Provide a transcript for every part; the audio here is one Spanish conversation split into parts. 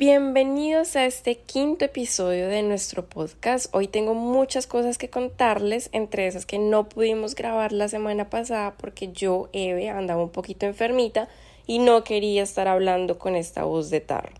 Bienvenidos a este quinto episodio de nuestro podcast. Hoy tengo muchas cosas que contarles, entre esas que no pudimos grabar la semana pasada porque yo, Eve, andaba un poquito enfermita y no quería estar hablando con esta voz de tarro.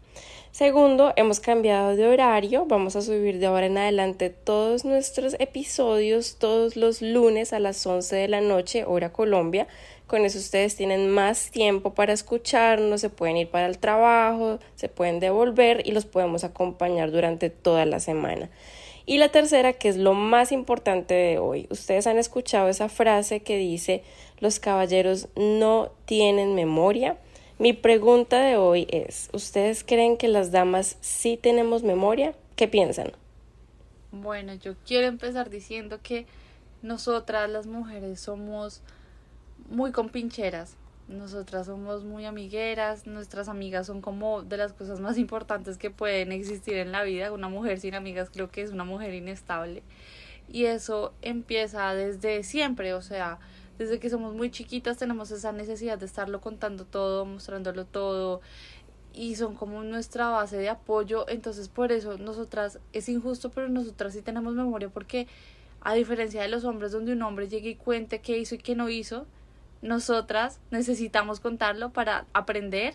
Segundo, hemos cambiado de horario, vamos a subir de ahora en adelante todos nuestros episodios todos los lunes a las 11 de la noche, hora Colombia. Con eso ustedes tienen más tiempo para escucharnos, se pueden ir para el trabajo, se pueden devolver y los podemos acompañar durante toda la semana. Y la tercera, que es lo más importante de hoy, ustedes han escuchado esa frase que dice los caballeros no tienen memoria. Mi pregunta de hoy es, ¿ustedes creen que las damas sí tenemos memoria? ¿Qué piensan? Bueno, yo quiero empezar diciendo que nosotras las mujeres somos muy compincheras. Nosotras somos muy amigueras, nuestras amigas son como de las cosas más importantes que pueden existir en la vida. Una mujer sin amigas creo que es una mujer inestable. Y eso empieza desde siempre, o sea, desde que somos muy chiquitas tenemos esa necesidad de estarlo contando todo, mostrándolo todo y son como nuestra base de apoyo, entonces por eso nosotras es injusto, pero nosotras sí tenemos memoria porque a diferencia de los hombres donde un hombre llegue y cuente qué hizo y qué no hizo, nosotras necesitamos contarlo para aprender,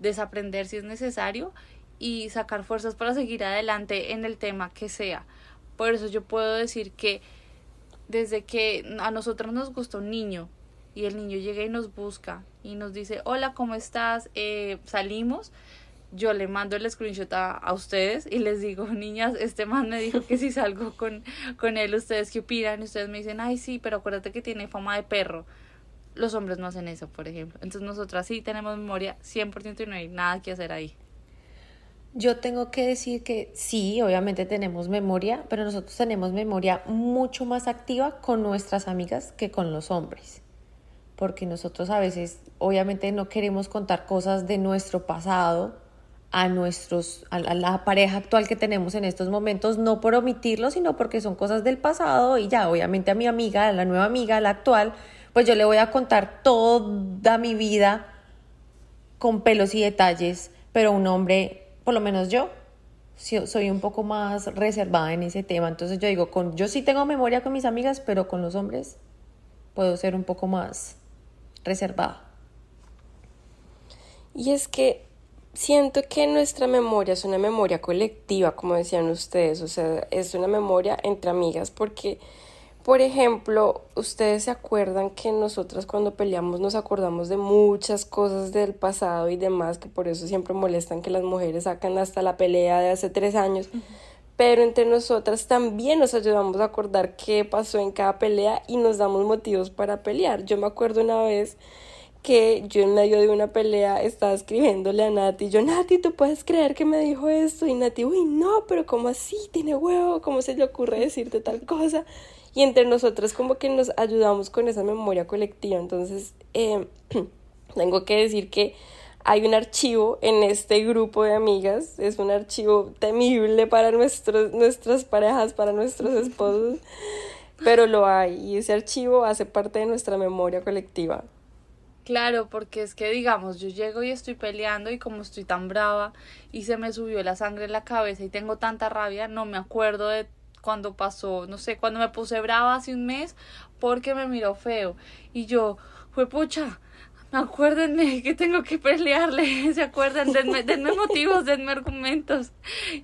desaprender si es necesario y sacar fuerzas para seguir adelante en el tema que sea. Por eso yo puedo decir que desde que a nosotros nos gusta un niño y el niño llega y nos busca y nos dice, hola, ¿cómo estás? Eh, salimos. Yo le mando el screenshot a, a, ustedes y les digo, niñas, este man me dijo que si salgo con, con él, ¿ustedes qué opinan? Y ustedes me dicen, ay, sí, pero acuérdate que tiene fama de perro los hombres no hacen eso, por ejemplo. Entonces nosotras sí tenemos memoria 100% y no hay nada que hacer ahí. Yo tengo que decir que sí, obviamente tenemos memoria, pero nosotros tenemos memoria mucho más activa con nuestras amigas que con los hombres. Porque nosotros a veces, obviamente, no queremos contar cosas de nuestro pasado a nuestros a la pareja actual que tenemos en estos momentos no por omitirlo sino porque son cosas del pasado y ya obviamente a mi amiga a la nueva amiga a la actual pues yo le voy a contar toda mi vida con pelos y detalles, pero un hombre, por lo menos yo, soy un poco más reservada en ese tema. Entonces yo digo, con, yo sí tengo memoria con mis amigas, pero con los hombres puedo ser un poco más reservada. Y es que siento que nuestra memoria es una memoria colectiva, como decían ustedes, o sea, es una memoria entre amigas porque por ejemplo, ustedes se acuerdan que nosotras cuando peleamos nos acordamos de muchas cosas del pasado y demás, que por eso siempre molestan que las mujeres sacan hasta la pelea de hace tres años. Pero entre nosotras también nos ayudamos a acordar qué pasó en cada pelea y nos damos motivos para pelear. Yo me acuerdo una vez que yo en medio de una pelea estaba escribiéndole a Nati, yo, Nati, ¿tú puedes creer que me dijo esto? Y Nati, uy, no, pero ¿cómo así? Tiene huevo, ¿cómo se le ocurre decirte tal cosa? Y entre nosotros como que nos ayudamos con esa memoria colectiva. Entonces, eh, tengo que decir que hay un archivo en este grupo de amigas, es un archivo temible para nuestros, nuestras parejas, para nuestros esposos, pero lo hay y ese archivo hace parte de nuestra memoria colectiva. Claro, porque es que digamos, yo llego y estoy peleando y como estoy tan brava y se me subió la sangre en la cabeza y tengo tanta rabia, no me acuerdo de cuando pasó, no sé, cuando me puse brava hace un mes porque me miró feo. Y yo, fue pucha, acuérdenme que tengo que pelearle, se acuerdan, denme, denme motivos, denme argumentos.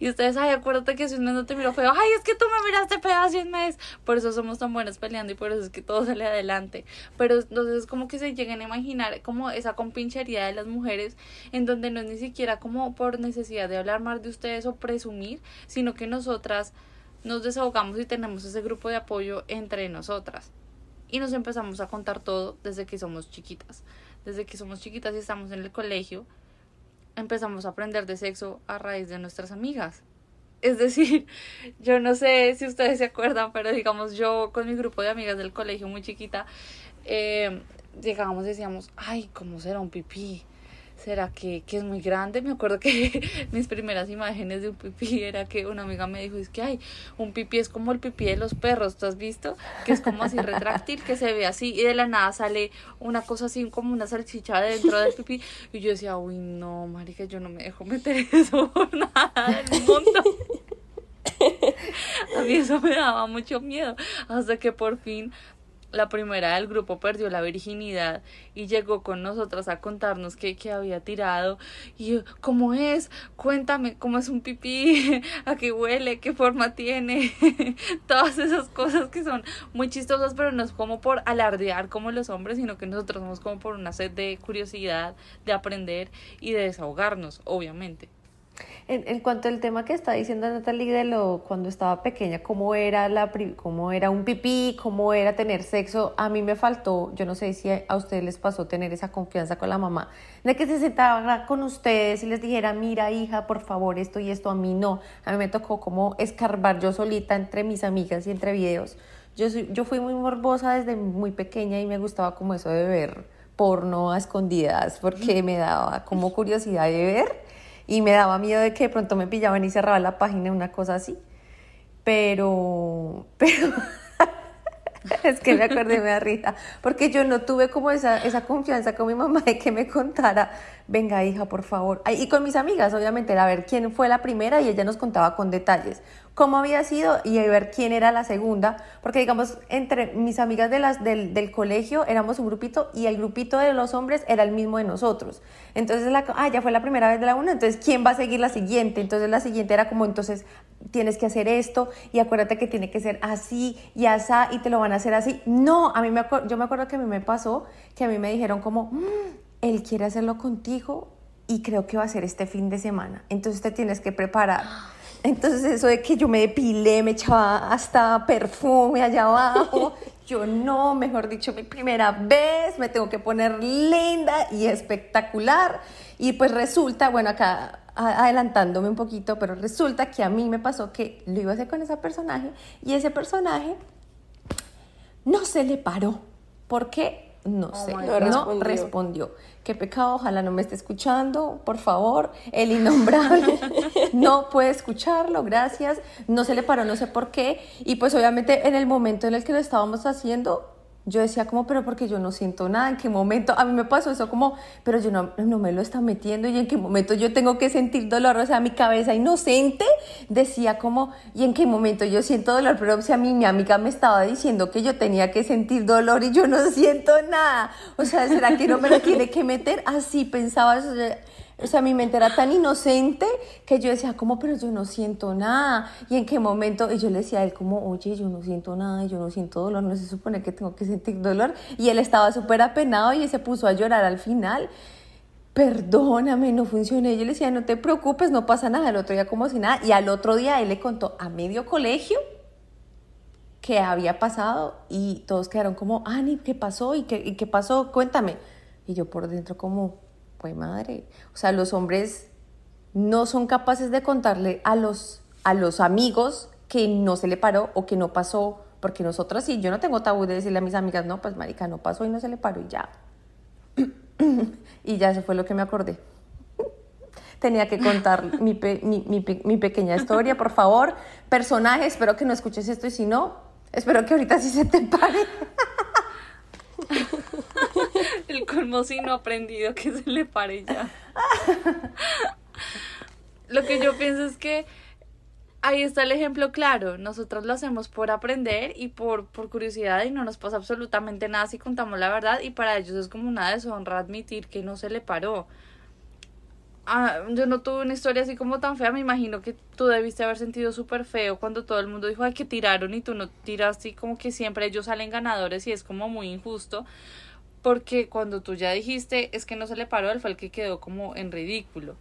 Y ustedes, ay, acuérdate que si un mes no te miró feo, ay, es que tú me miraste feo hace un mes. Por eso somos tan buenas peleando y por eso es que todo sale adelante. Pero entonces como que se lleguen a imaginar como esa compinchería de las mujeres en donde no es ni siquiera como por necesidad de hablar más de ustedes o presumir, sino que nosotras nos desahogamos y tenemos ese grupo de apoyo entre nosotras. Y nos empezamos a contar todo desde que somos chiquitas. Desde que somos chiquitas y estamos en el colegio, empezamos a aprender de sexo a raíz de nuestras amigas. Es decir, yo no sé si ustedes se acuerdan, pero digamos yo con mi grupo de amigas del colegio muy chiquita, eh, llegábamos y decíamos, ay, ¿cómo será un pipí? ¿Será que, que, es muy grande? Me acuerdo que mis primeras imágenes de un pipí era que una amiga me dijo, es que hay un pipí es como el pipí de los perros, ¿tú has visto? Que es como así retráctil, que se ve así y de la nada sale una cosa así como una salchicha dentro del pipí. Y yo decía, uy, no, marica, yo no me dejo meter eso por nada del mundo. A mí eso me daba mucho miedo, hasta que por fin la primera del grupo perdió la virginidad y llegó con nosotras a contarnos que, que había tirado. Y ¿cómo es? Cuéntame, ¿cómo es un pipí? ¿A qué huele? ¿Qué forma tiene? Todas esas cosas que son muy chistosas, pero no es como por alardear como los hombres, sino que nosotros somos como por una sed de curiosidad, de aprender y de desahogarnos, obviamente. En, en, cuanto al tema que está diciendo Natalie de lo cuando estaba pequeña, cómo era la cómo era un pipí, cómo era tener sexo, a mí me faltó, yo no sé si a ustedes les pasó tener esa confianza con la mamá, de que se sentara con ustedes y les dijera, mira hija, por favor, esto y esto, a mí no, a mí me tocó como escarbar yo solita entre mis amigas y entre videos. Yo, yo fui muy morbosa desde muy pequeña y me gustaba como eso de ver porno a escondidas porque me daba como curiosidad de ver y me daba miedo de que de pronto me pillaban y cerraba la página, una cosa así. Pero, pero es que me acordé, me da risa, porque yo no tuve como esa, esa confianza con mi mamá de que me contara, venga hija, por favor. Y con mis amigas, obviamente, a ver quién fue la primera y ella nos contaba con detalles cómo había sido y ver quién era la segunda, porque digamos, entre mis amigas de las, del, del, colegio éramos un grupito y el grupito de los hombres era el mismo de nosotros. Entonces, la, ah, ya fue la primera vez de la una, entonces, ¿quién va a seguir la siguiente? Entonces, la siguiente era como, entonces, tienes que hacer esto y acuérdate que tiene que ser así y así y te lo van a hacer así. No, a mí me yo me acuerdo que a mí me pasó que a mí me dijeron como, mm, él quiere hacerlo contigo y creo que va a ser este fin de semana. Entonces, te tienes que preparar. Entonces eso de que yo me depilé, me echaba hasta perfume allá abajo, yo no, mejor dicho, mi primera vez, me tengo que poner linda y espectacular. Y pues resulta, bueno, acá adelantándome un poquito, pero resulta que a mí me pasó que lo iba a hacer con ese personaje y ese personaje no se le paró. ¿Por qué? No oh sé, no respondió. Qué pecado, ojalá no me esté escuchando, por favor. El innombrable no puede escucharlo, gracias. No se le paró, no sé por qué. Y pues obviamente en el momento en el que lo estábamos haciendo, yo decía como, pero porque yo no siento nada, en qué momento, a mí me pasó eso como, pero yo no, no me lo está metiendo y en qué momento yo tengo que sentir dolor, o sea, mi cabeza inocente decía como, y en qué momento yo siento dolor, pero o sea, mi, mi amiga me estaba diciendo que yo tenía que sentir dolor y yo no siento nada, o sea, ¿será que no me lo tiene que meter? Así pensaba, o sea, mi mente era tan inocente que yo decía, ¿cómo? Pero yo no siento nada. ¿Y en qué momento? Y yo le decía a él como, oye, yo no siento nada, yo no siento dolor, no se supone que tengo que sentir dolor. Y él estaba súper apenado y se puso a llorar al final. Perdóname, no funcioné. Yo le decía, no te preocupes, no pasa nada. El otro día como si nada. Y al otro día él le contó a medio colegio que había pasado y todos quedaron como, Ani, ¿qué pasó? ¿Y qué, ¿Y qué pasó? Cuéntame. Y yo por dentro como, pues madre. O sea, los hombres no son capaces de contarle a los, a los amigos que no se le paró o que no pasó, porque nosotros sí, yo no tengo tabú de decirle a mis amigas, no, pues marica, no pasó y no se le paró y ya. y ya eso fue lo que me acordé. Tenía que contar mi, mi, mi, pequeña historia, por favor. Personaje, espero que no escuches esto y si no, espero que ahorita sí se te pare. El colmo si no aprendido que se le pare ya. Lo que yo pienso es que ahí está el ejemplo claro. Nosotros lo hacemos por aprender y por, por curiosidad y no nos pasa absolutamente nada si contamos la verdad y para ellos es como una deshonra admitir que no se le paró. Ah, yo no tuve una historia así como tan fea, me imagino que tú debiste haber sentido súper feo cuando todo el mundo dijo, ay, que tiraron y tú no tiraste y como que siempre ellos salen ganadores y es como muy injusto, porque cuando tú ya dijiste es que no se le paró, él fue el que quedó como en ridículo.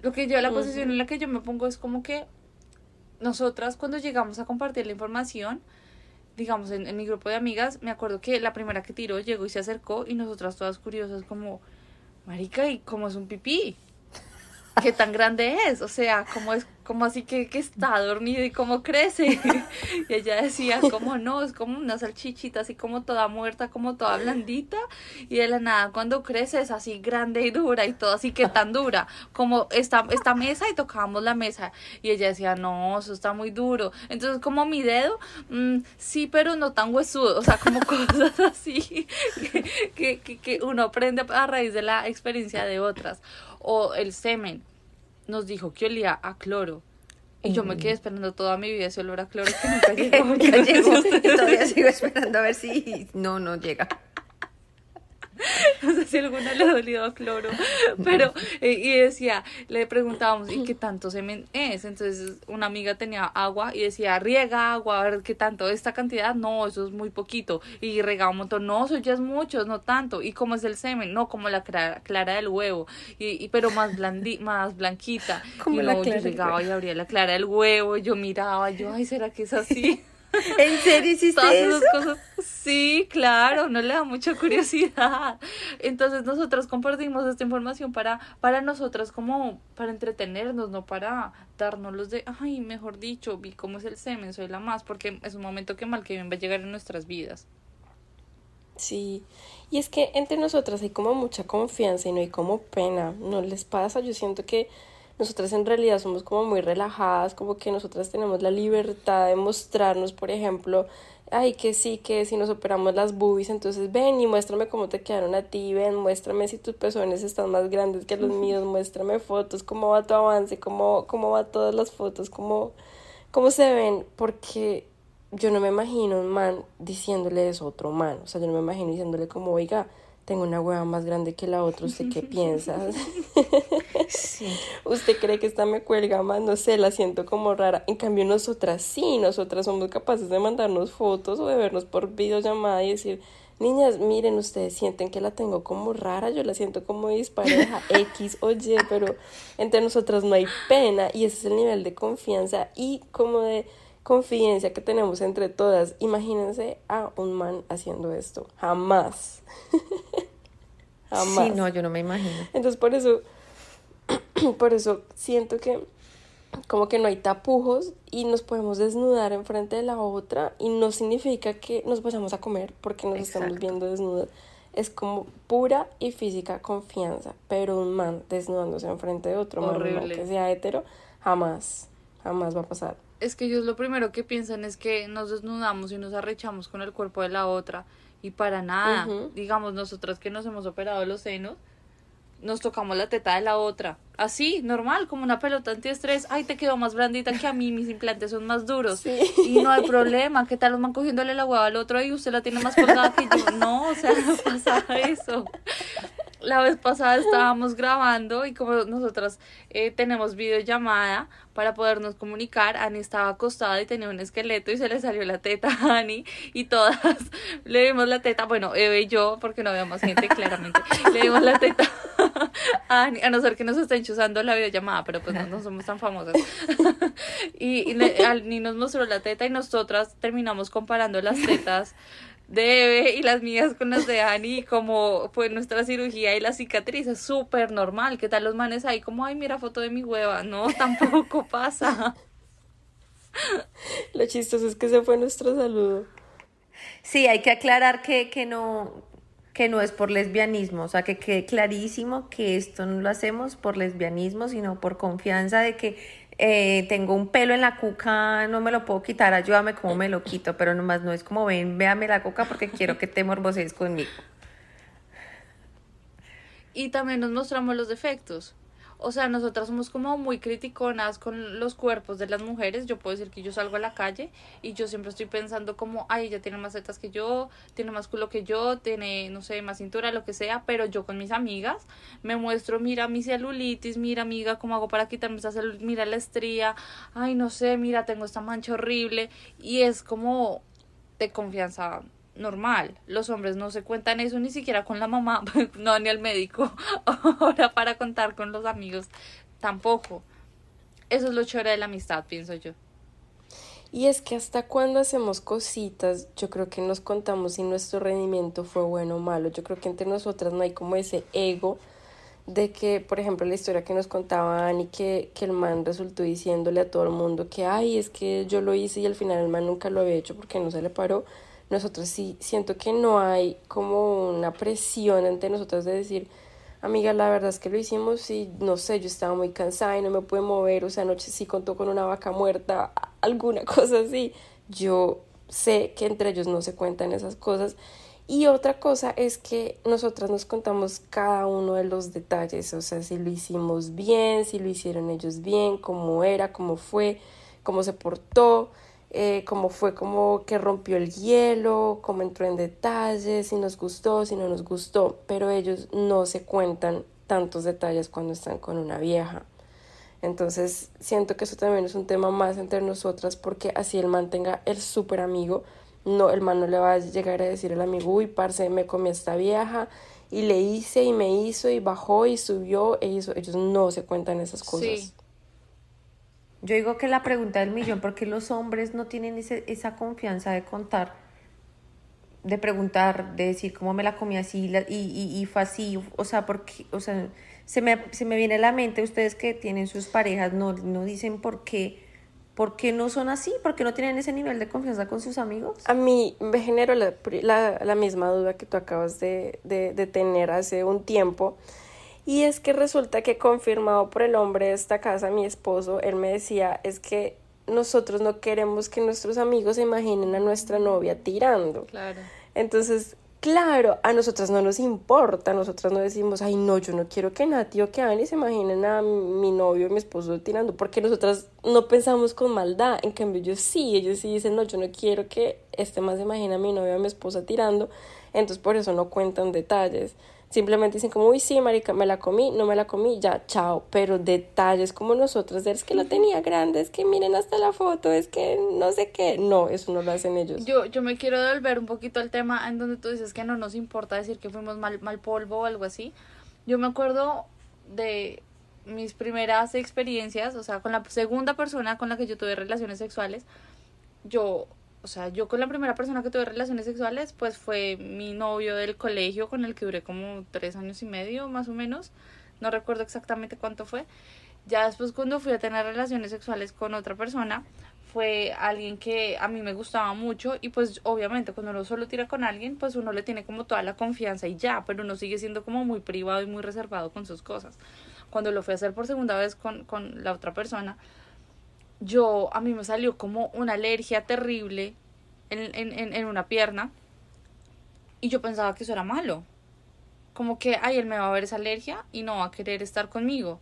Lo que yo, la posición en la que yo me pongo es como que nosotras cuando llegamos a compartir la información, digamos en, en mi grupo de amigas, me acuerdo que la primera que tiró llegó y se acercó y nosotras todas curiosas como, marica, ¿y cómo es un pipí? Qué tan grande es, o sea, cómo es, como así que, que está dormido y cómo crece. y ella decía, como no, es como una salchichita, así como toda muerta, como toda blandita, y de la nada cuando crece es así grande y dura y todo así que tan dura, como esta, esta mesa y tocábamos la mesa, y ella decía, no, eso está muy duro. Entonces, como mi dedo, mm, sí, pero no tan huesudo, o sea, como cosas así que, que, que uno aprende a raíz de la experiencia de otras. O el semen nos dijo que olía a cloro. Y yo me quedé esperando toda mi vida ese olor a cloro que nunca llegó. Nunca llegó. Y todavía sigo esperando a ver si no, no llega. no sé si alguna le ha dolido a cloro, pero, eh, y decía, le preguntábamos, ¿y qué tanto semen es? Entonces, una amiga tenía agua y decía, riega agua, a ver qué tanto, esta cantidad, no, eso es muy poquito, y regaba un montón, no, eso ya es mucho, no tanto, ¿y cómo es el semen? No, como la clara, clara del huevo, y, y pero más blandi, más blanquita, Como y la no, clara yo del llegaba y abría la clara del huevo, y yo miraba, yo, ay, ¿será que es así? ¿En serio hiciste Todas eso? esas cosas. Sí, claro, no le da mucha curiosidad. Entonces nosotros compartimos esta información para, para nosotras como para entretenernos, no para darnos los de, ay, mejor dicho, vi cómo es el semen, soy la más, porque es un momento que mal que bien va a llegar en nuestras vidas. Sí, y es que entre nosotras hay como mucha confianza y no hay como pena, ¿no les pasa? Yo siento que nosotras en realidad somos como muy relajadas, como que nosotras tenemos la libertad de mostrarnos, por ejemplo, ay, que sí, que si nos operamos las boobies, entonces ven y muéstrame cómo te quedaron a ti, ven, muéstrame si tus pezones están más grandes que los míos, muéstrame fotos, cómo va tu avance, cómo, cómo va todas las fotos, cómo, cómo se ven, porque yo no me imagino un man diciéndole eso a otro man, o sea, yo no me imagino diciéndole como, oiga, tengo una hueva más grande que la otra, ¿usted qué piensa? Sí. ¿Usted cree que esta me cuelga más? No sé, la siento como rara. En cambio, nosotras sí, nosotras somos capaces de mandarnos fotos o de vernos por videollamada y decir, niñas, miren, ustedes sienten que la tengo como rara, yo la siento como dispareja, X o Y, pero entre nosotras no hay pena y ese es el nivel de confianza y como de confidencia que tenemos entre todas. Imagínense a un man haciendo esto. Jamás. Jamás. Sí, no, yo no me imagino. Entonces por eso, por eso siento que como que no hay tapujos y nos podemos desnudar enfrente de la otra y no significa que nos vayamos a comer porque nos estamos viendo desnudas. Es como pura y física confianza, pero un man desnudándose enfrente de otro man, un man Horrible. que sea hetero, jamás, jamás va a pasar. Es que ellos lo primero que piensan es que nos desnudamos y nos arrechamos con el cuerpo de la otra y para nada. Digamos, nosotras que nos hemos operado los senos, nos tocamos la teta de la otra. Así, normal, como una pelota antiestrés. Ay, te quedó más blandita que a mí, mis implantes son más duros. Sí. Y no hay problema. ¿Qué tal los man cogiéndole la hueva al otro y usted la tiene más colgada que yo? No, o sea, no pasa eso. La vez pasada estábamos grabando y como nosotras eh, tenemos videollamada para podernos comunicar, Ani estaba acostada y tenía un esqueleto y se le salió la teta a Ani y todas le dimos la teta, bueno, Eve y yo, porque no había gente claramente, le dimos la teta a Ani, a no ser que nos estén chuzando la videollamada, pero pues no, somos tan famosas. y y Ani nos mostró la teta y nosotras terminamos comparando las tetas de Eve y las mías con las de Ani, como fue nuestra cirugía y la cicatriz, es súper normal. ¿Qué tal los manes ahí? Como, ay, mira foto de mi hueva. No, tampoco pasa. Lo chistoso es que ese fue nuestro saludo. Sí, hay que aclarar que, que no, que no es por lesbianismo, o sea, que quede clarísimo que esto no lo hacemos por lesbianismo, sino por confianza de que eh, tengo un pelo en la cuca, no me lo puedo quitar, ayúdame cómo me lo quito, pero nomás no es como ven, véame la cuca porque quiero que te morbosees conmigo. Y también nos mostramos los defectos. O sea, nosotras somos como muy criticonas con los cuerpos de las mujeres. Yo puedo decir que yo salgo a la calle y yo siempre estoy pensando como, ay, ella tiene más tetas que yo, tiene más culo que yo, tiene, no sé, más cintura, lo que sea. Pero yo con mis amigas me muestro, mira mi celulitis, mira amiga, cómo hago para quitarme esa celulitis, mira la estría, ay, no sé, mira, tengo esta mancha horrible. Y es como de confianza normal. Los hombres no se cuentan eso ni siquiera con la mamá, no, ni al médico. Ahora para contar con los amigos, tampoco. Eso es lo chévere de la amistad, pienso yo. Y es que hasta cuando hacemos cositas, yo creo que nos contamos si nuestro rendimiento fue bueno o malo. Yo creo que entre nosotras no hay como ese ego de que, por ejemplo, la historia que nos contaban y que, que el man resultó diciéndole a todo el mundo que, ay, es que yo lo hice y al final el man nunca lo había hecho porque no se le paró. Nosotros sí siento que no hay como una presión ante nosotros de decir, amiga, la verdad es que lo hicimos y no sé, yo estaba muy cansada y no me pude mover, o sea, anoche sí contó con una vaca muerta, alguna cosa así. Yo sé que entre ellos no se cuentan esas cosas y otra cosa es que nosotras nos contamos cada uno de los detalles, o sea, si lo hicimos bien, si lo hicieron ellos bien, cómo era, cómo fue, cómo se portó, eh, cómo fue, cómo que rompió el hielo, cómo entró en detalles, si nos gustó, si no nos gustó, pero ellos no se cuentan tantos detalles cuando están con una vieja. Entonces siento que eso también es un tema más entre nosotras porque así él mantenga el súper amigo no, el man no le va a llegar a decir al amigo, uy, parce, me comí a esta vieja y le hice y me hizo y bajó y subió e hizo. Ellos no se cuentan esas cosas. Yo digo que la pregunta del millón, ¿por qué los hombres no tienen esa confianza de contar, de preguntar, de decir cómo me la comí así y, y, y fue así? O sea, porque, o sea, se me, se me viene a la mente, ustedes que tienen sus parejas, no, no dicen por qué ¿Por qué no son así? ¿Por qué no tienen ese nivel de confianza con sus amigos? A mí me generó la, la, misma duda que tú acabas de, de, de, tener hace un tiempo. Y es que resulta que confirmado por el hombre de esta casa, mi esposo, él me decía, es que nosotros no queremos que nuestros amigos se imaginen a nuestra novia tirando. Claro. Entonces, Claro, a nosotras no nos importa, nosotras no decimos, ay no, yo no quiero que Nati o que Ani se imaginen a mi novio o mi esposo tirando, porque nosotras no pensamos con maldad, en cambio ellos sí, ellos sí dicen, no, yo no quiero que este más se imagine a mi novio o a mi esposa tirando, entonces por eso no cuentan detalles. Simplemente dicen como, uy, sí, marica, me la comí, no me la comí, ya, chao. Pero detalles como nosotros, es que lo tenía grande, es que miren hasta la foto, es que no sé qué. No, eso no lo hacen ellos. Yo, yo me quiero devolver un poquito al tema en donde tú dices que no nos importa decir que fuimos mal, mal polvo o algo así. Yo me acuerdo de mis primeras experiencias, o sea, con la segunda persona con la que yo tuve relaciones sexuales, yo o sea, yo con la primera persona que tuve relaciones sexuales, pues fue mi novio del colegio con el que duré como tres años y medio, más o menos. No recuerdo exactamente cuánto fue. Ya después cuando fui a tener relaciones sexuales con otra persona, fue alguien que a mí me gustaba mucho y pues obviamente cuando uno solo tira con alguien, pues uno le tiene como toda la confianza y ya, pero uno sigue siendo como muy privado y muy reservado con sus cosas. Cuando lo fui a hacer por segunda vez con, con la otra persona, yo, a mí me salió como una alergia terrible en, en, en una pierna y yo pensaba que eso era malo. Como que, ay, él me va a ver esa alergia y no va a querer estar conmigo.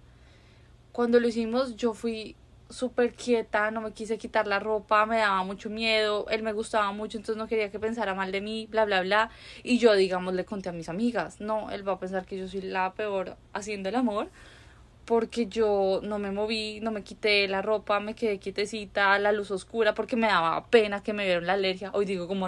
Cuando lo hicimos, yo fui súper quieta, no me quise quitar la ropa, me daba mucho miedo, él me gustaba mucho, entonces no quería que pensara mal de mí, bla, bla, bla. Y yo, digamos, le conté a mis amigas, no, él va a pensar que yo soy la peor haciendo el amor, porque yo no me moví, no me quité la ropa, me quedé quietecita, la luz oscura, porque me daba pena que me vieran la alergia. Hoy digo como,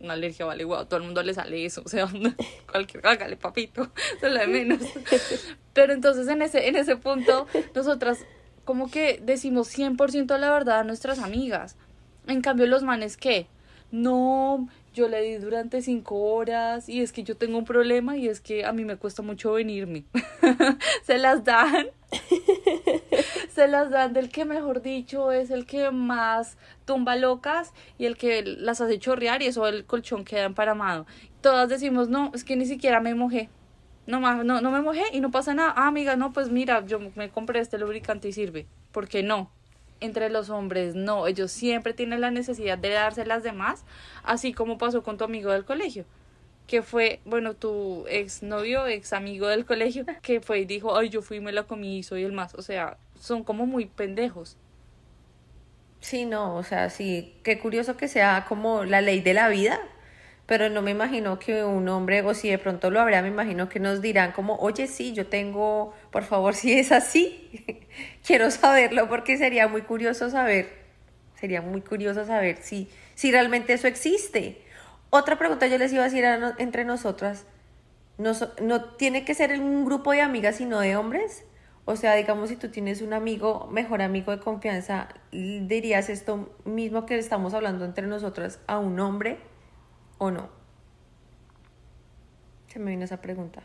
una alergia vale igual, todo el mundo le sale eso, o sea, cualquier, hágale papito, se lo de menos. Pero entonces en ese, en ese punto, nosotras como que decimos 100% la verdad a nuestras amigas. En cambio, los manes, ¿qué? No, yo le di durante cinco horas y es que yo tengo un problema y es que a mí me cuesta mucho venirme. se las dan. se las dan del que mejor dicho es el que más tumba locas y el que las hace chorrear y eso el colchón queda emparamado. Todas decimos, no, es que ni siquiera me mojé. No, no, no me mojé y no pasa nada. Ah, amiga, no, pues mira, yo me compré este lubricante y sirve. ¿Por qué no? Entre los hombres no, ellos siempre tienen la necesidad de darse las demás, así como pasó con tu amigo del colegio, que fue, bueno, tu ex novio, ex amigo del colegio, que fue y dijo, ay, yo fui, me la comí y soy el más, o sea, son como muy pendejos. Sí, no, o sea, sí, qué curioso que sea como la ley de la vida, pero no me imagino que un hombre, o si de pronto lo habrá, me imagino que nos dirán como, oye, sí, yo tengo, por favor, si es así, quiero saberlo porque sería muy curioso saber, sería muy curioso saber si, si realmente eso existe. Otra pregunta yo les iba a decir entre nosotras, no, no tiene que ser un grupo de amigas, sino de hombres. O sea, digamos, si tú tienes un amigo, mejor amigo de confianza, dirías esto mismo que estamos hablando entre nosotras a un hombre o no? Se me vino esa pregunta.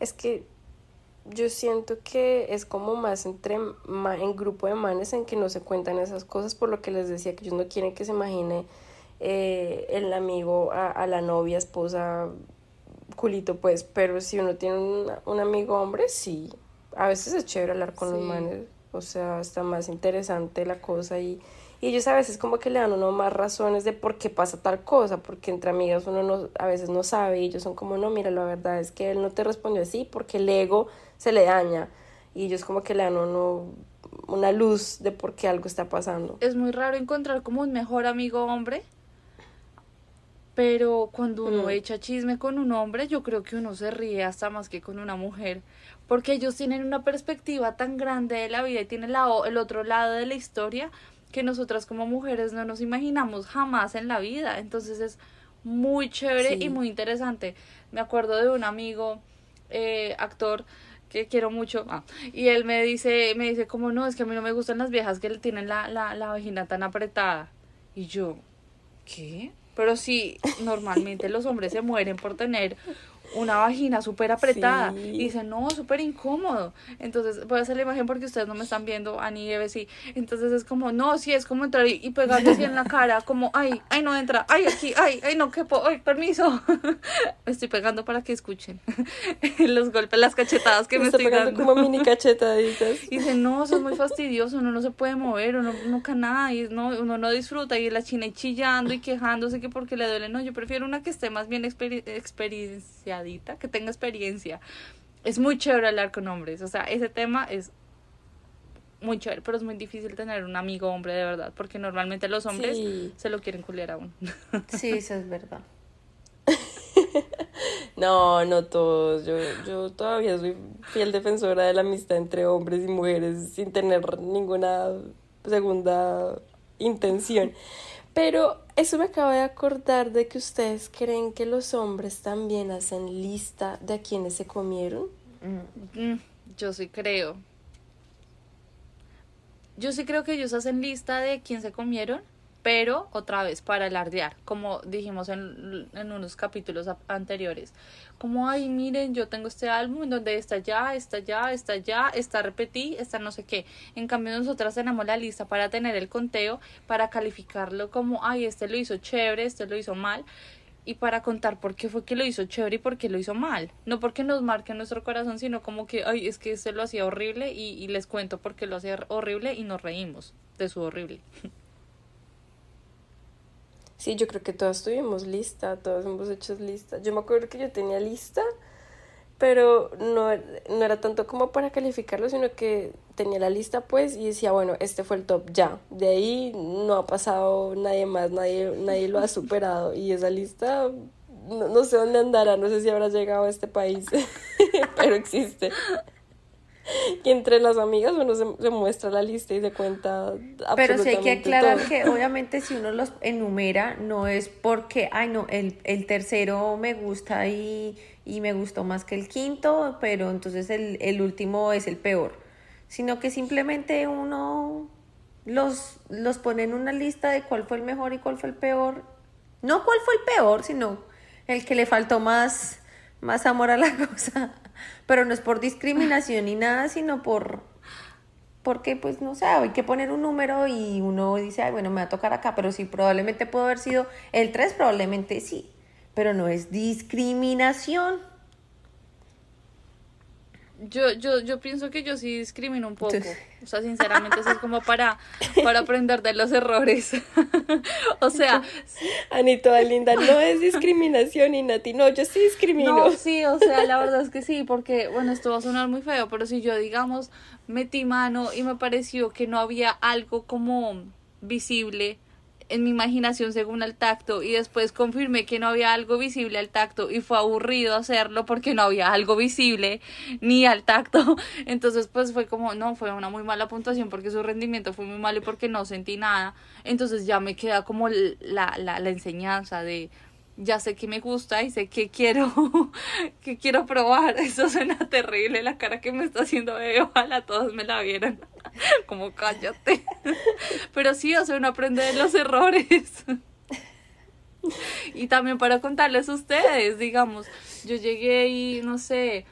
Es que yo siento que es como más entre en grupo de manes en que no se cuentan esas cosas, por lo que les decía que ellos no quieren que se imagine eh, el amigo a, la novia, esposa, culito, pues, pero si uno tiene un, amigo hombre, sí, a veces es chévere hablar con los manes, o sea, está más interesante la cosa y y ellos a veces como que le dan uno más razones de por qué pasa tal cosa, porque entre amigas uno no, a veces no sabe y ellos son como, no, mira, la verdad es que él no te respondió así porque el ego se le daña. Y ellos como que le dan uno una luz de por qué algo está pasando. Es muy raro encontrar como un mejor amigo hombre, pero cuando uno mm. echa chisme con un hombre, yo creo que uno se ríe hasta más que con una mujer, porque ellos tienen una perspectiva tan grande de la vida y tienen la, el otro lado de la historia que nosotras como mujeres no nos imaginamos jamás en la vida. Entonces es muy chévere y muy interesante. Me acuerdo de un amigo, eh, actor, que quiero mucho, ah, y él me dice, me dice como no, es que a mí no me gustan las viejas que le tienen la, la, la vagina tan apretada. Y yo, ¿qué? Pero sí, normalmente los hombres se mueren por tener una vagina súper apretada. Y dice, no, súper incómodo. Entonces, voy a hacer la imagen porque ustedes no me están viendo, a ni Eve sí. Entonces es como, no, sí, es como entrar y, y pegarle así en la cara, como, ay, ay, no entra, ay, aquí, ay, ay, no quepo, ay, permiso. me estoy pegando para que escuchen los golpes, las cachetadas que me, estoy dando. como mini cachetaditas. Y dice, no, eso es muy fastidioso, uno no se puede mover, uno nunca nada, y no, uno no disfruta, y la china y chillando y quejándose que porque le duele. No, yo prefiero una que esté más bien que tenga experiencia. Es muy chévere hablar con hombres, o sea, ese tema es muy chévere, pero es muy difícil tener un amigo hombre de verdad, porque normalmente los hombres se lo quieren culiar aún. Sí, eso es verdad. no, no todos. Yo, yo todavía soy fiel defensora de la amistad entre hombres y mujeres sin tener ninguna segunda intención. Pero eso me acaba de acordar de que ustedes creen que los hombres también hacen lista de a quienes se comieron. Mm, yo sí creo. Yo sí creo que ellos hacen lista de quién se comieron, pero otra vez para alardear, como dijimos en, en, unos capítulos anteriores, como, ay, miren, yo tengo este álbum donde está ya, está ya, está ya, está repetí, está no sé qué. En cambio, nosotras tenemos la lista para tener el conteo, para calificarlo como, ay, este lo hizo chévere, este lo hizo mal, y para contar por qué fue que lo hizo chévere y por qué lo hizo mal. No porque nos marque nuestro corazón, sino como que, ay, es que este lo hacía horrible y, y les cuento por qué lo hacía horrible y nos reímos de su horrible. Sí, yo creo que todas tuvimos lista, todas hemos hecho lista. Yo me acuerdo que yo tenía lista, pero no, no era tanto como para calificarlo, sino que tenía la lista pues y decía, bueno, este fue el top ya. De ahí no ha pasado nadie más, nadie, nadie lo ha superado. Y esa lista no, no sé dónde andará, no sé si habrá llegado a este país, pero existe. Y entre las amigas uno se, muestra la lista y se cuenta Pero sí hay que aclarar que obviamente si uno los enumera no es porque, ay no, el, el tercero me gusta y, y, me gustó más que el quinto, pero entonces el, el último es el peor, sino que simplemente uno los, los pone en una lista de cuál fue el mejor y cuál fue el peor. No cuál fue el peor, sino el que le faltó más, más amor a la cosa pero no es por discriminación ni nada, sino por porque pues no sé, hay que poner un número y uno dice, ay, bueno, me va a tocar acá, pero sí, probablemente pudo haber sido el 3, probablemente sí, pero no es discriminación. Yo, yo, yo pienso que yo sí discrimino un poco. O sea, sinceramente, eso es como para, para aprender de los errores. o sea. Anito, linda, no es discriminación, y Nati, no, yo sí discrimino. No, sí, o sea, la verdad es que sí, porque, bueno, esto va a sonar muy feo, pero si yo, digamos, metí mano y me pareció que no había algo como visible en mi imaginación según el tacto y después confirmé que no había algo visible al tacto y fue aburrido hacerlo porque no había algo visible ni al tacto. Entonces pues fue como, no, fue una muy mala puntuación porque su rendimiento fue muy malo y porque no sentí nada. Entonces ya me queda como la, la, la enseñanza de ya sé que me gusta y sé que quiero que quiero probar. Eso suena terrible la cara que me está haciendo bebé. Ojalá todos me la vieran. Como cállate. Pero sí, o sea, uno aprende de los errores. Y también para contarles a ustedes, digamos, yo llegué y no sé,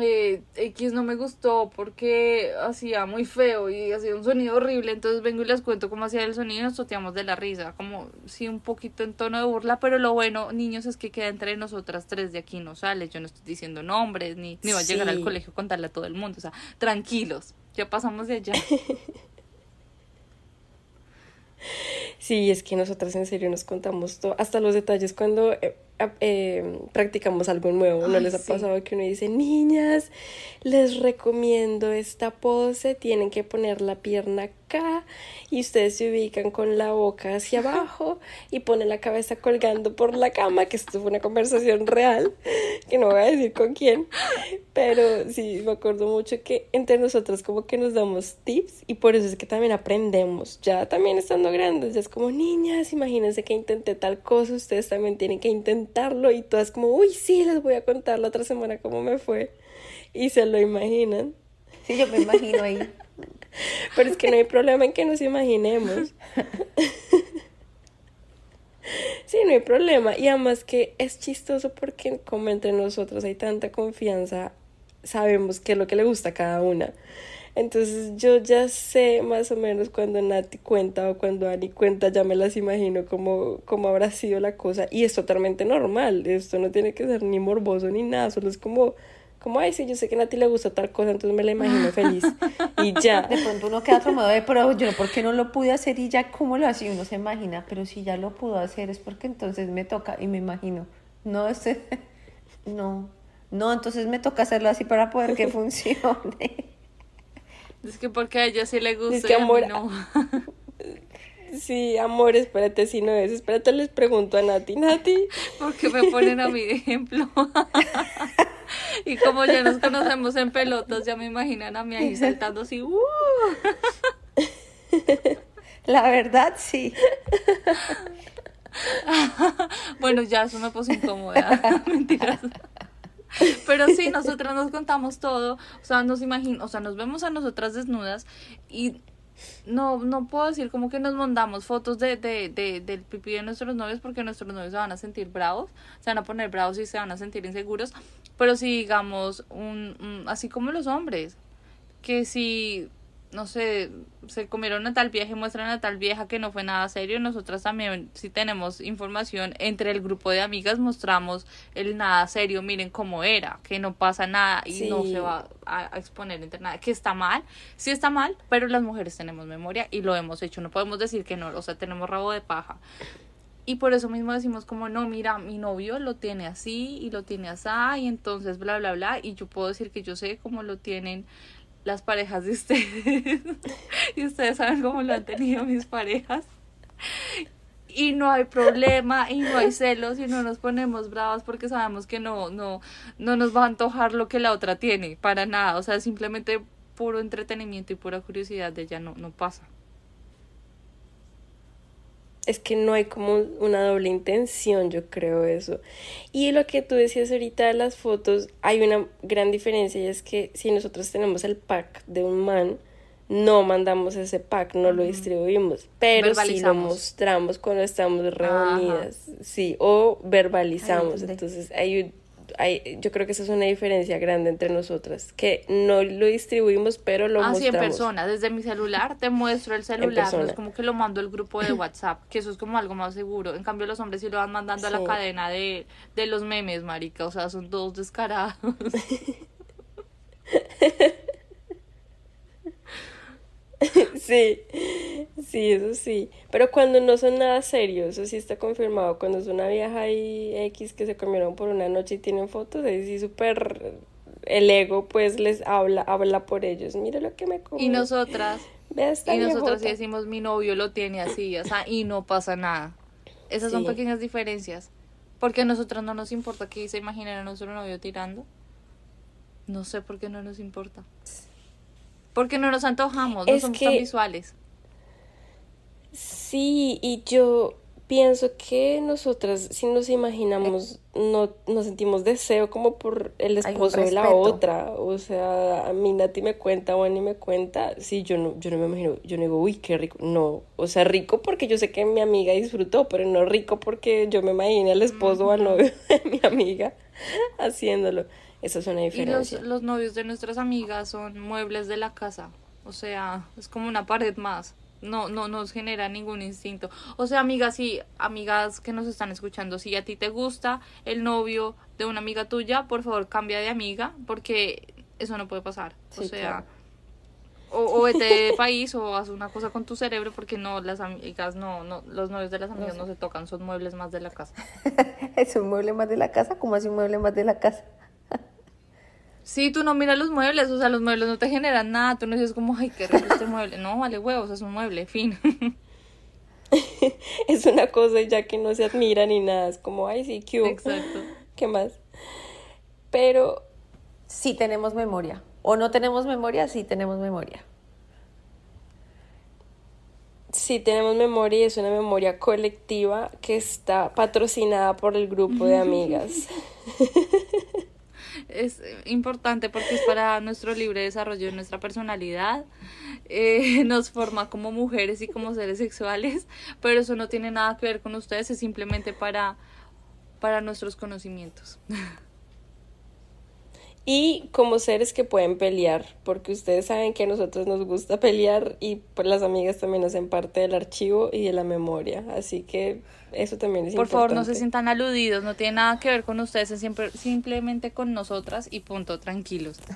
eh, X no me gustó porque hacía muy feo y hacía un sonido horrible, entonces vengo y les cuento cómo hacía el sonido y nos toteamos de la risa, como sí un poquito en tono de burla, pero lo bueno, niños, es que queda entre nosotras tres de aquí no sale, yo no estoy diciendo nombres, ni, ni voy a llegar al colegio a contarle a todo el mundo, o sea, tranquilos, ya pasamos de allá. Sí, es que nosotras en serio nos contamos todo, hasta los detalles cuando eh, eh, practicamos algo nuevo. ¿No les ha pasado que uno dice, niñas, les recomiendo esta pose, tienen que poner la pierna acá y ustedes se ubican con la boca hacia abajo y ponen la cabeza colgando por la cama, que esto fue una conversación real, que no voy a decir con quién, pero sí, me acuerdo mucho que entre nosotros como que nos damos tips y por eso es que también aprendemos, ya también estando grandes, ya es como, niñas, imagínense que intenté tal cosa, ustedes también tienen que y todas como, uy, sí, les voy a contar la otra semana cómo me fue y se lo imaginan. Sí, yo me imagino ahí. Pero es que no hay problema en que nos imaginemos. Sí, no hay problema. Y además que es chistoso porque como entre nosotros hay tanta confianza, sabemos qué es lo que le gusta a cada una. Entonces yo ya sé más o menos cuando Nati cuenta o cuando Ani cuenta, ya me las imagino cómo, cómo habrá sido la cosa. Y es totalmente normal. Esto no tiene que ser ni morboso ni nada, solo es como como, ay, sí, yo sé que a Nati le gusta tal cosa, entonces me la imagino feliz. Y ya. De pronto uno queda otro modo de, pero yo, ¿por qué no lo pude hacer? Y ya, ¿cómo lo hacía? Uno se imagina, pero si ya lo pudo hacer es porque entonces me toca y me imagino. No, ese, no, no, entonces me toca hacerlo así para poder que funcione. Es que porque a ella sí le gusta. Es que amor. No. Sí, amor, espérate, si no es. Espérate, les pregunto a Nati. Nati. ¿Por qué me ponen a mi ejemplo? Y como ya nos conocemos en pelotas, ya me imaginan a mí ahí saltando así. Uh. La verdad, sí. bueno, ya eso me puso incómoda. Mentiras. Pero sí, nosotras nos contamos todo, o sea, nos imagino, o sea, nos vemos a nosotras desnudas y no, no puedo decir como que nos mandamos fotos de, de, de, del pipí de nuestros novios porque nuestros novios se van a sentir bravos, se van a poner bravos y se van a sentir inseguros, pero si digamos, un, así como los hombres, que si no sé, se comieron a tal vieja y muestran a tal vieja que no fue nada serio. Nosotras también, si tenemos información entre el grupo de amigas, mostramos el nada serio, miren cómo era, que no pasa nada y no se va a, exponer entre nada, que está mal, sí está mal, pero las mujeres tenemos memoria y lo hemos hecho, no podemos decir que no, o sea, tenemos rabo de paja. Y por eso mismo decimos como, no, mira, mi novio lo tiene así y lo tiene así y entonces bla, bla, bla. Y yo puedo decir que yo sé cómo lo tienen las parejas de ustedes. y ustedes saben cómo lo han tenido mis parejas. Y no hay problema y no hay celos y no nos ponemos bravas porque sabemos que no, no, no nos va a antojar lo que la otra tiene, para nada. O sea, simplemente puro entretenimiento y pura curiosidad de ella no, no pasa es que no hay como una doble intención, yo creo eso. Y lo que tú decías ahorita de las fotos, hay una gran diferencia y es que si nosotros tenemos el pack de un man, no mandamos ese pack, no lo distribuimos, pero sí lo mostramos cuando estamos reunidas, sí, o verbalizamos. Entonces hay yo creo que esa es una diferencia grande entre nosotras, que no lo distribuimos, pero lo mostramos. Ah, sí, en persona, desde mi celular te muestro el celular, no es como que lo mando al grupo de WhatsApp, que eso es como algo más seguro. En cambio, los hombres sí lo van mandando a la cadena de, de los memes, marica, o sea, son todos descarados. sí, sí, eso sí. Pero cuando no son nada serios, eso sí está confirmado. Cuando es una vieja y X que se comieron por una noche y tienen fotos, ahí sí súper el ego pues les habla, habla por ellos. Mira lo que me comí. Y nosotras, y nosotros sí decimos mi novio lo tiene así, o sea, y no pasa nada. Esas son pequeñas diferencias. Porque a nosotros no nos importa que se imaginen a nuestro novio tirando. No sé por qué no nos importa. Porque no nos antojamos, no somos tan visuales. Sí, y yo pienso que nosotras, si nos imaginamos, no nos sentimos deseo como por el esposo de la otra. O sea, a mí Nati me cuenta, o Ani me cuenta, sí, yo no, yo no me imagino, yo no digo, uy, qué rico. No, o sea, rico porque yo sé que mi amiga disfrutó, pero no rico porque yo me imaginé al esposo o al novio de mi amiga haciéndolo. Esa es una Y los, diferencia. los novios de nuestras amigas son muebles de la casa. O sea, es como una pared más. No, no nos genera ningún instinto. O sea, amigas, sí, amigas que nos están escuchando, si a ti te gusta el novio de una amiga tuya, por favor cambia de amiga, porque eso no puede pasar. o Sí, sea, claro. o, o vete de país o haz una cosa con tu cerebro, porque no, las amigas, no, no, los novios de las amigas no se tocan, son muebles más de la casa. ¿Es un mueble más de la casa? ¿Cómo así un mueble más de la casa? Sí, tú no miras los muebles, o sea, los muebles no te generan nada, tú no dices como, ay, qué rico este mueble. No, vale huevos, es un mueble, fin. Es una cosa ya que no se admira ni nada. Es como, ay, sí, ¿qué hubo? Exacto. ¿Qué más? Pero Sí tenemos memoria. O no tenemos memoria, sí tenemos memoria. sí tenemos memoria y es una memoria colectiva que está patrocinada por el grupo de amigas. Es importante porque es para nuestro libre desarrollo de nuestra personalidad, eh, nos forma como mujeres y como seres sexuales, pero eso no tiene nada que ver con ustedes, es simplemente para, para nuestros conocimientos. Y como seres que pueden pelear, porque ustedes saben que a nosotros nos gusta pelear y pues las amigas también hacen parte del archivo y de la memoria. Así que eso también es Por favor, no se importante. sientan aludidos, no tiene nada que ver con ustedes, es siempre, simplemente con nosotras y punto, tranquilos.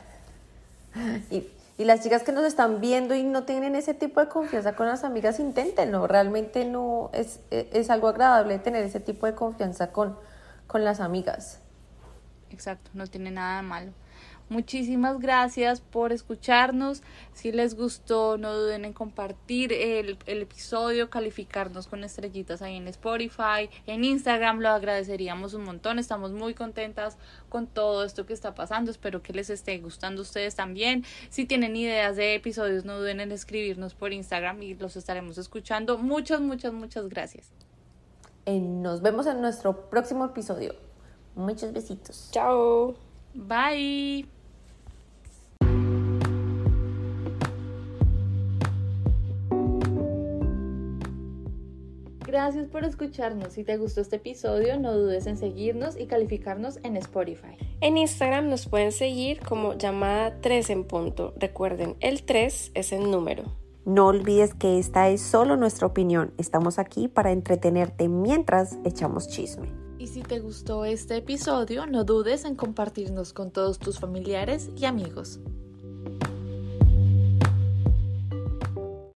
Y, y las chicas que nos están viendo y no tienen ese tipo de confianza con las amigas, inténtenlo. Realmente no es, e, es algo agradable tener ese tipo de confianza con, con las amigas. Exacto, no tiene nada de malo. Muchísimas gracias por escucharnos. Si les gustó, no duden en compartir el, el episodio, calificarnos con estrellitas ahí en Spotify, en Instagram, lo agradeceríamos un montón. Estamos muy contentas con todo esto que está pasando. Espero que les esté gustando a ustedes también. Si tienen ideas de episodios, no duden en escribirnos por Instagram y los estaremos escuchando. Muchas, muchas, muchas gracias. Eh, nos vemos en nuestro próximo episodio. Muchos besitos. Chao. Bye. Gracias por escucharnos. Si te gustó este episodio, no dudes en seguirnos y calificarnos en Spotify. En Instagram nos pueden seguir como llamada 3 en punto. Recuerden, el 3 es el número. No olvides que esta es solo nuestra opinión. Estamos aquí para entretenerte mientras echamos chisme. Y si te gustó este episodio, no dudes en compartirnos con todos tus familiares y amigos.